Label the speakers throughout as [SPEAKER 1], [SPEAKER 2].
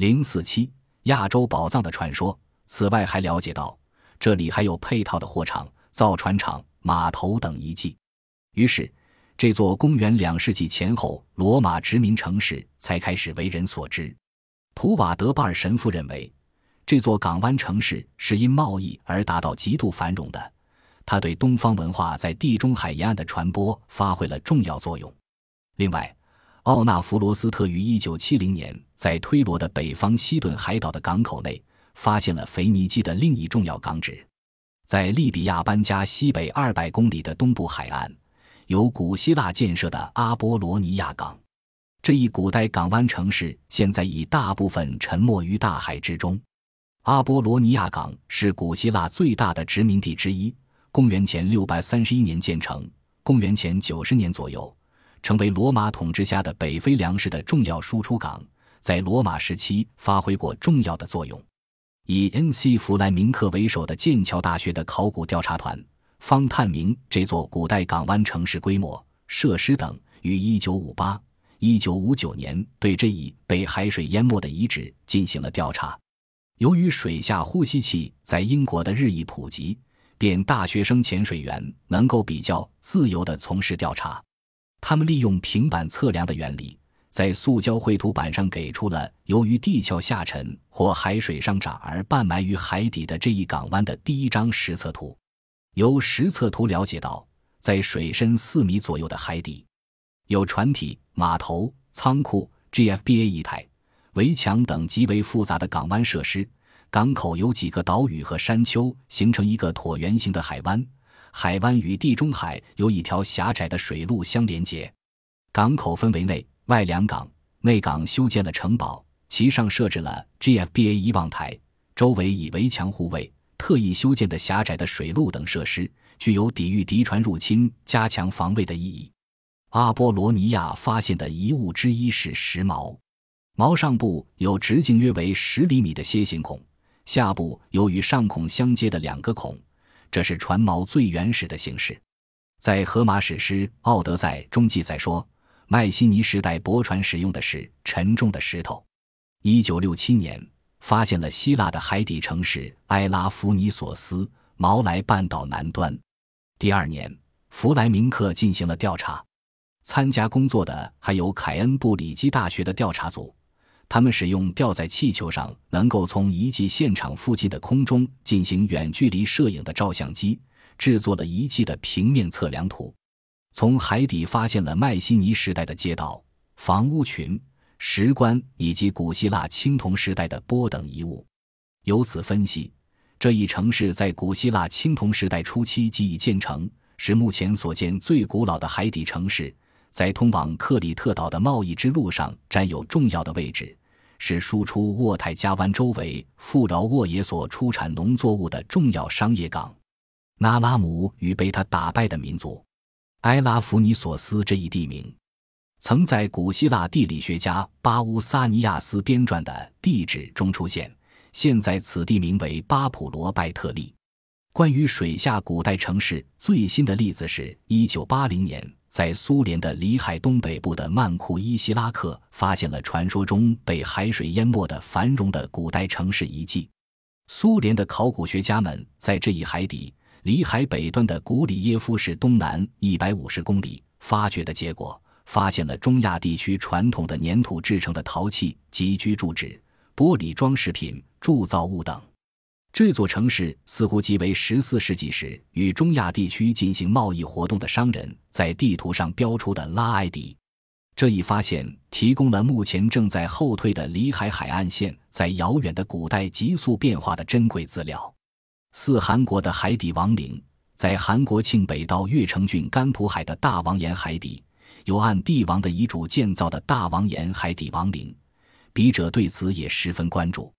[SPEAKER 1] 零四七亚洲宝藏的传说。此外，还了解到这里还有配套的货场、造船厂、码头等遗迹。于是，这座公元两世纪前后罗马殖民城市才开始为人所知。图瓦德巴尔神父认为，这座港湾城市是因贸易而达到极度繁荣的。他对东方文化在地中海沿岸的传播发挥了重要作用。另外，奥纳弗罗斯特于1970年在推罗的北方西顿海岛的港口内发现了腓尼基的另一重要港址，在利比亚班加西北200公里的东部海岸，由古希腊建设的阿波罗尼亚港。这一古代港湾城市现在已大部分沉没于大海之中。阿波罗尼亚港是古希腊最大的殖民地之一。公元前六百三十一年建成，公元前九十年左右，成为罗马统治下的北非粮食的重要输出港，在罗马时期发挥过重要的作用。以 N.C. 弗莱明克为首的剑桥大学的考古调查团方探明这座古代港湾城市规模、设施等，于一九五八、一九五九年对这一被海水淹没的遗址进行了调查。由于水下呼吸器在英国的日益普及。便大学生潜水员能够比较自由地从事调查。他们利用平板测量的原理，在塑胶绘图板上给出了由于地壳下沉或海水上涨而半埋于海底的这一港湾的第一张实测图。由实测图了解到，在水深四米左右的海底，有船体、码头、仓库、GFBA 一台、围墙等极为复杂的港湾设施。港口有几个岛屿和山丘，形成一个椭圆形的海湾。海湾与地中海有一条狭窄的水路相连接。港口分为内外两港，内港修建了城堡，其上设置了 GFBA 遗望台，周围以围墙护卫。特意修建的狭窄的水路等设施，具有抵御敌船入侵、加强防卫的意义。阿波罗尼亚发现的遗物之一是石锚，锚上部有直径约为十厘米的楔形孔。下部有与上孔相接的两个孔，这是船锚最原始的形式。在荷马史诗《奥德赛》中记载说，迈锡尼时代驳船使用的是沉重的石头。一九六七年，发现了希腊的海底城市埃拉弗尼索斯，毛莱半岛南端。第二年，弗莱明克进行了调查，参加工作的还有凯恩布里基大学的调查组。他们使用吊在气球上、能够从遗迹现场附近的空中进行远距离摄影的照相机，制作了遗迹的平面测量图。从海底发现了迈锡尼时代的街道、房屋群、石棺以及古希腊青铜时代的波等遗物。由此分析，这一城市在古希腊青铜时代初期即已建成，是目前所见最古老的海底城市，在通往克里特岛的贸易之路上占有重要的位置。是输出渥太加湾周围富饶沃野所出产农作物的重要商业港。那拉姆与被他打败的民族，埃拉弗尼索斯这一地名，曾在古希腊地理学家巴乌萨尼亚斯编撰的地址中出现。现在此地名为巴普罗拜特利。关于水下古代城市最新的例子是1980年。在苏联的里海东北部的曼库伊希拉克，发现了传说中被海水淹没的繁荣的古代城市遗迹。苏联的考古学家们在这一海底里海北端的古里耶夫市东南一百五十公里发掘的结果，发现了中亚地区传统的粘土制成的陶器及居住纸、玻璃装饰品、铸造物等。这座城市似乎即为十四世纪时与中亚地区进行贸易活动的商人在地图上标出的拉埃迪。这一发现提供了目前正在后退的里海海岸线在遥远的古代急速变化的珍贵资料。四韩国的海底王陵，在韩国庆北道越城郡甘浦海的大王岩海底，有按帝王的遗嘱建造的大王岩海底王陵，笔者对此也十分关注。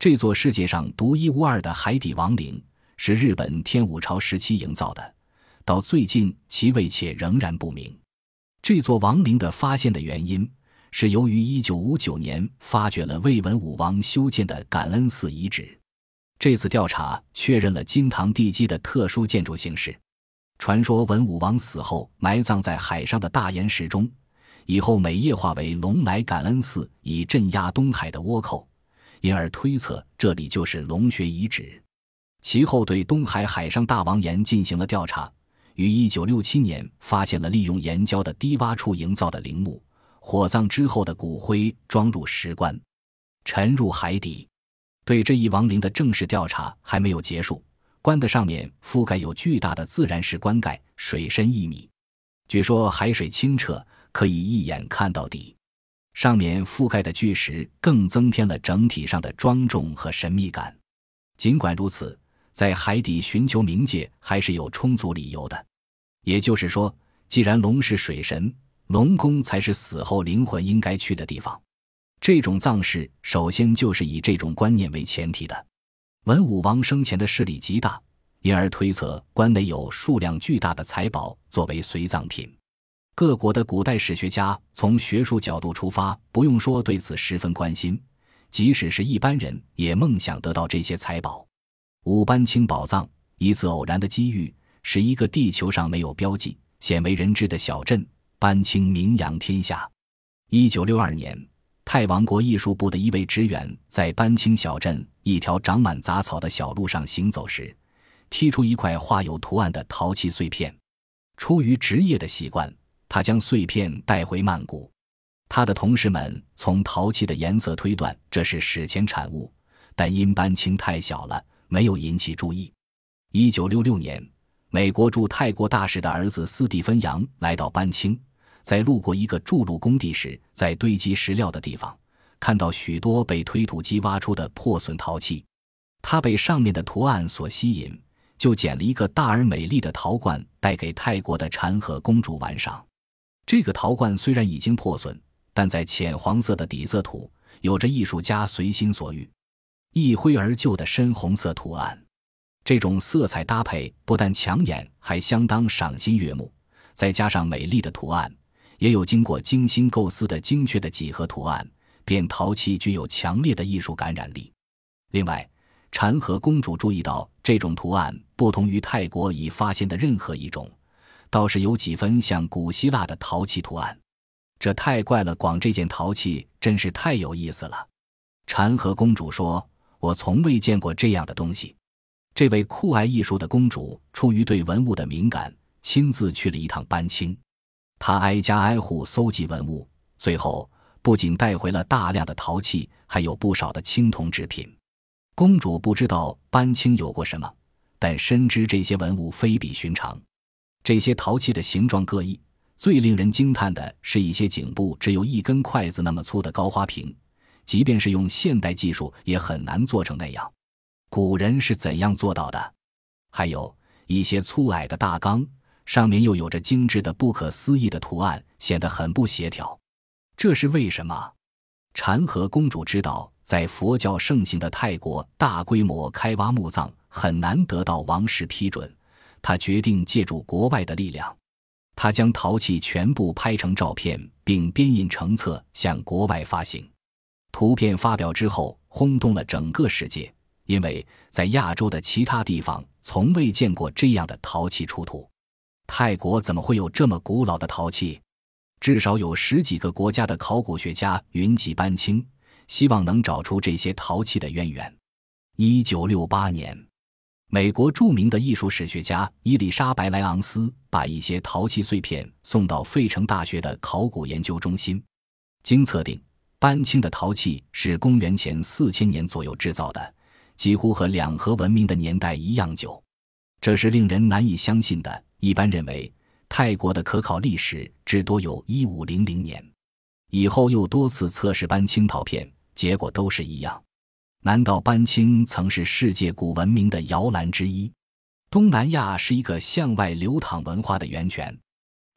[SPEAKER 1] 这座世界上独一无二的海底王陵是日本天武朝时期营造的，到最近其位且仍然不明。这座王陵的发现的原因是由于1959年发掘了魏文武王修建的感恩寺遗址。这次调查确认了金堂地基的特殊建筑形式。传说文武王死后埋葬在海上的大岩石中，以后每夜化为龙来感恩寺，以镇压东海的倭寇。因而推测这里就是龙穴遗址。其后对东海海上大王岩进行了调查，于1967年发现了利用岩礁的低洼处营造的陵墓，火葬之后的骨灰装入石棺，沉入海底。对这一亡灵的正式调查还没有结束。棺的上面覆盖有巨大的自然石棺盖，水深一米，据说海水清澈，可以一眼看到底。上面覆盖的巨石更增添了整体上的庄重和神秘感。尽管如此，在海底寻求冥界还是有充足理由的。也就是说，既然龙是水神，龙宫才是死后灵魂应该去的地方。这种葬式首先就是以这种观念为前提的。文武王生前的势力极大，因而推测棺内有数量巨大的财宝作为随葬品。各国的古代史学家从学术角度出发，不用说对此十分关心，即使是一般人也梦想得到这些财宝。五班青宝藏，一次偶然的机遇，使一个地球上没有标记、鲜为人知的小镇班青名扬天下。一九六二年，泰王国艺术部的一位职员在班青小镇一条长满杂草的小路上行走时，踢出一块画有图案的陶器碎片。出于职业的习惯。他将碎片带回曼谷，他的同事们从陶器的颜色推断这是史前产物，但因班青太小了，没有引起注意。一九六六年，美国驻泰国大使的儿子斯蒂芬·杨来到班青，在路过一个筑路工地时，在堆积石料的地方看到许多被推土机挖出的破损陶器，他被上面的图案所吸引，就捡了一个大而美丽的陶罐带给泰国的禅和公主玩赏。这个陶罐虽然已经破损，但在浅黄色的底色土，有着艺术家随心所欲、一挥而就的深红色图案。这种色彩搭配不但抢眼，还相当赏心悦目。再加上美丽的图案，也有经过精心构思的精确的几何图案，便陶器具有强烈的艺术感染力。另外，禅和公主注意到这种图案不同于泰国已发现的任何一种。倒是有几分像古希腊的陶器图案，这太怪了！广这件陶器真是太有意思了。禅和公主说：“我从未见过这样的东西。”这位酷爱艺术的公主出于对文物的敏感，亲自去了一趟班青。她挨家挨户搜集文物，最后不仅带回了大量的陶器，还有不少的青铜制品。公主不知道班青有过什么，但深知这些文物非比寻常。这些陶器的形状各异，最令人惊叹的是一些颈部只有一根筷子那么粗的高花瓶，即便是用现代技术也很难做成那样。古人是怎样做到的？还有一些粗矮的大缸，上面又有着精致的、不可思议的图案，显得很不协调。这是为什么？禅和公主知道，在佛教盛行的泰国，大规模开挖墓葬很难得到王室批准。他决定借助国外的力量，他将陶器全部拍成照片，并编印成册向国外发行。图片发表之后，轰动了整个世界，因为在亚洲的其他地方从未见过这样的陶器出土。泰国怎么会有这么古老的陶器？至少有十几个国家的考古学家云集班青，希望能找出这些陶器的渊源。一九六八年。美国著名的艺术史学家伊丽莎白·莱昂斯把一些陶器碎片送到费城大学的考古研究中心。经测定，班青的陶器是公元前四千年左右制造的，几乎和两河文明的年代一样久。这是令人难以相信的。一般认为，泰国的可考历史至多有一五零零年。以后又多次测试班青陶片，结果都是一样。难道班青曾是世界古文明的摇篮之一？东南亚是一个向外流淌文化的源泉。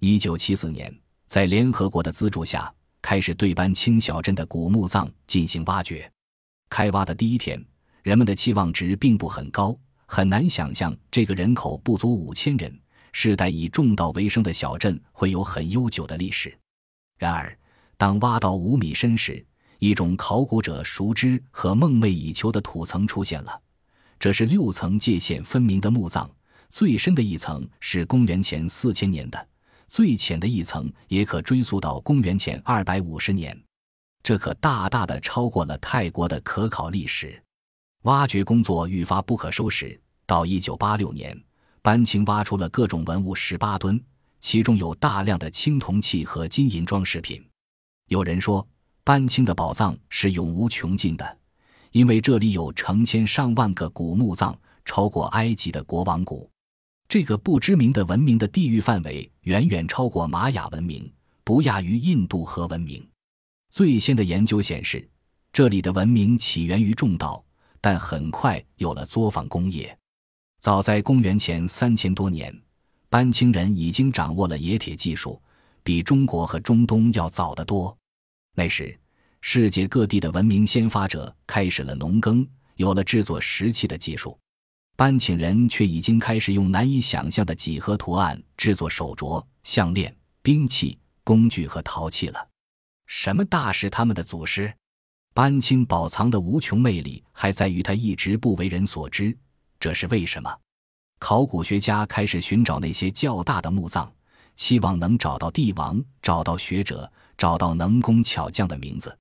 [SPEAKER 1] 一九七四年，在联合国的资助下，开始对班青小镇的古墓葬进行挖掘。开挖的第一天，人们的期望值并不很高，很难想象这个人口不足五千人、世代以种稻为生的小镇会有很悠久的历史。然而，当挖到五米深时，一种考古者熟知和梦寐以求的土层出现了，这是六层界限分明的墓葬，最深的一层是公元前四千年的，最浅的一层也可追溯到公元前二百五十年。这可大大的超过了泰国的可考历史。挖掘工作愈发不可收拾。到一九八六年，班清挖出了各种文物十八吨，其中有大量的青铜器和金银装饰品。有人说，班清的宝藏是永无穷尽的，因为这里有成千上万个古墓葬，超过埃及的国王谷。这个不知名的文明的地域范围远远超过玛雅文明，不亚于印度河文明。最先的研究显示，这里的文明起源于种稻，但很快有了作坊工业。早在公元前三千多年，班清人已经掌握了冶铁技术，比中国和中东要早得多。那时，世界各地的文明先发者开始了农耕，有了制作石器的技术。班请人却已经开始用难以想象的几何图案制作手镯、项链、兵器、工具和陶器了。什么大师他们的祖师？班清宝藏的无穷魅力还在于他一直不为人所知，这是为什么？考古学家开始寻找那些较大的墓葬，希望能找到帝王、找到学者、找到能工巧匠的名字。